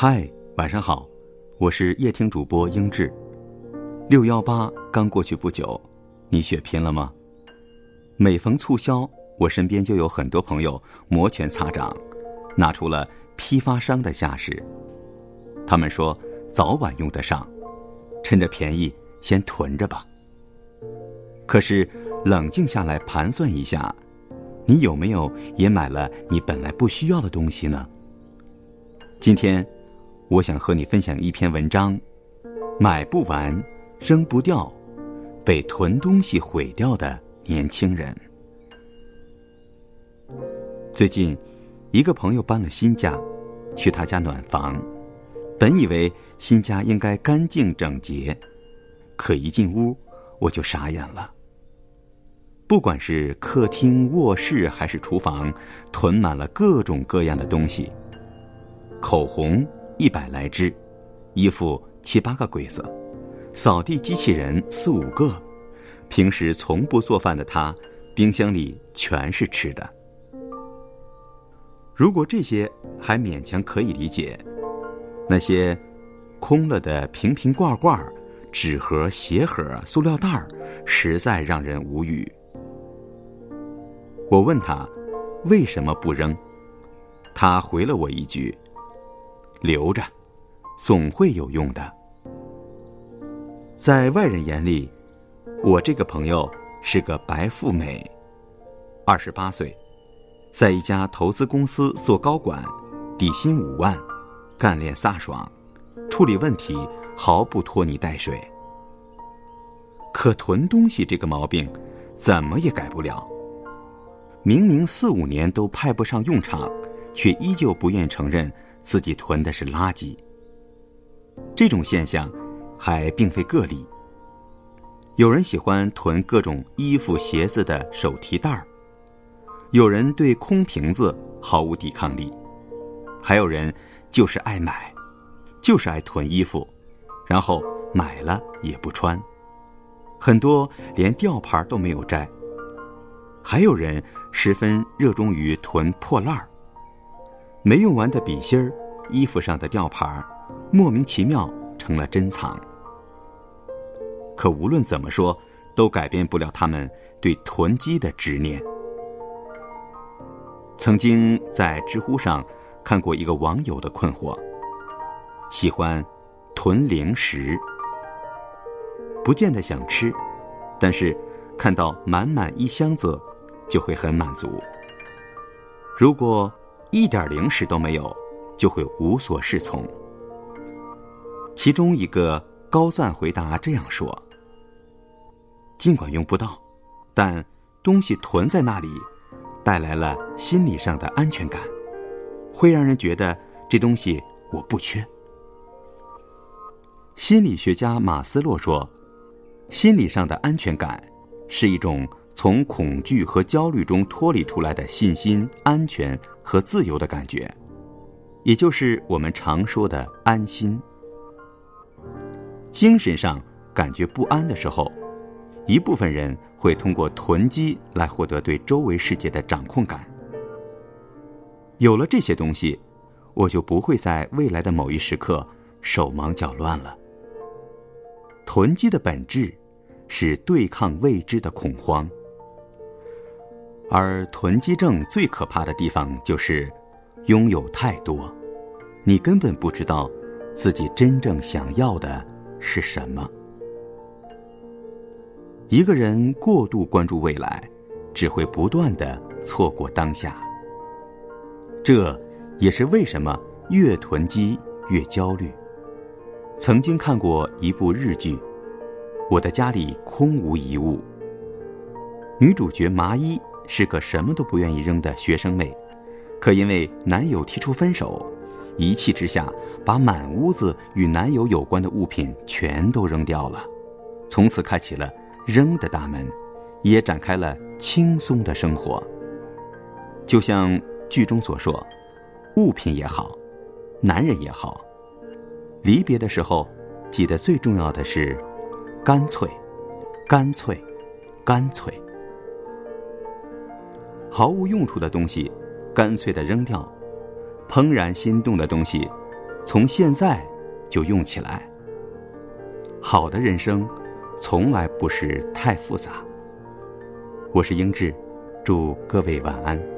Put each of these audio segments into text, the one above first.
嗨，晚上好，我是夜听主播英志。六幺八刚过去不久，你血拼了吗？每逢促销，我身边就有很多朋友摩拳擦掌，拿出了批发商的架势。他们说早晚用得上，趁着便宜先囤着吧。可是冷静下来盘算一下，你有没有也买了你本来不需要的东西呢？今天。我想和你分享一篇文章：买不完，扔不掉，被囤东西毁掉的年轻人。最近，一个朋友搬了新家，去他家暖房。本以为新家应该干净整洁，可一进屋我就傻眼了。不管是客厅、卧室还是厨房，囤满了各种各样的东西，口红。一百来支，衣服七八个柜子，扫地机器人四五个，平时从不做饭的他，冰箱里全是吃的。如果这些还勉强可以理解，那些空了的瓶瓶罐罐、纸盒、鞋盒、塑料袋，实在让人无语。我问他为什么不扔，他回了我一句。留着，总会有用的。在外人眼里，我这个朋友是个白富美，二十八岁，在一家投资公司做高管，底薪五万，干练飒爽，处理问题毫不拖泥带水。可囤东西这个毛病，怎么也改不了。明明四五年都派不上用场，却依旧不愿承认。自己囤的是垃圾，这种现象还并非个例。有人喜欢囤各种衣服、鞋子的手提袋儿，有人对空瓶子毫无抵抗力，还有人就是爱买，就是爱囤衣服，然后买了也不穿，很多连吊牌都没有摘。还有人十分热衷于囤破烂儿。没用完的笔芯儿，衣服上的吊牌儿莫名其妙成了珍藏。可无论怎么说，都改变不了他们对囤积的执念。曾经在知乎上看过一个网友的困惑：喜欢囤零食，不见得想吃，但是看到满满一箱子，就会很满足。如果一点零食都没有，就会无所适从。其中一个高赞回答这样说：“尽管用不到，但东西囤在那里，带来了心理上的安全感，会让人觉得这东西我不缺。”心理学家马斯洛说：“心理上的安全感是一种。”从恐惧和焦虑中脱离出来的信心、安全和自由的感觉，也就是我们常说的安心。精神上感觉不安的时候，一部分人会通过囤积来获得对周围世界的掌控感。有了这些东西，我就不会在未来的某一时刻手忙脚乱了。囤积的本质是对抗未知的恐慌。而囤积症最可怕的地方就是，拥有太多，你根本不知道自己真正想要的是什么。一个人过度关注未来，只会不断的错过当下。这也是为什么越囤积越焦虑。曾经看过一部日剧，《我的家里空无一物》，女主角麻衣。是个什么都不愿意扔的学生妹，可因为男友提出分手，一气之下把满屋子与男友有关的物品全都扔掉了，从此开启了扔的大门，也展开了轻松的生活。就像剧中所说，物品也好，男人也好，离别的时候，记得最重要的是，干脆，干脆，干脆。毫无用处的东西，干脆的扔掉，怦然心动的东西，从现在就用起来。好的人生，从来不是太复杂。我是英智，祝各位晚安。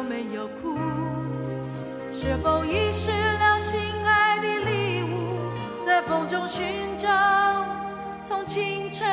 有没有哭？是否遗失了心爱的礼物，在风中寻找，从清晨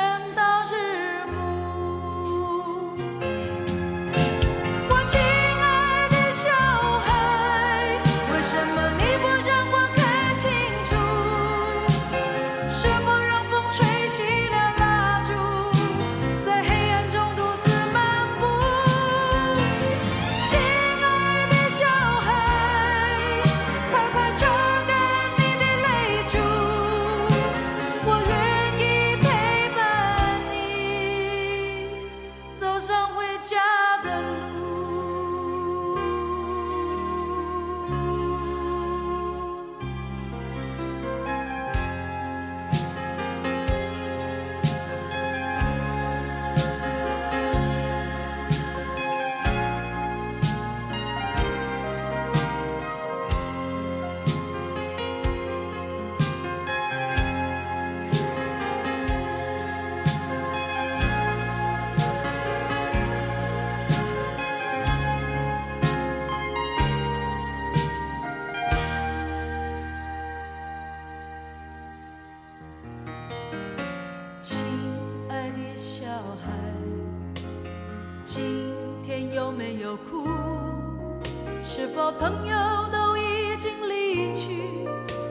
是否朋友都已经离去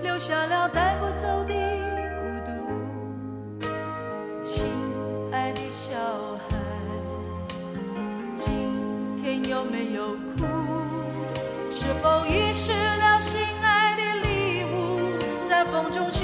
留下了带不走的孤独？亲爱的小孩今天有没有哭？是否遗失了心爱的礼物在风中虚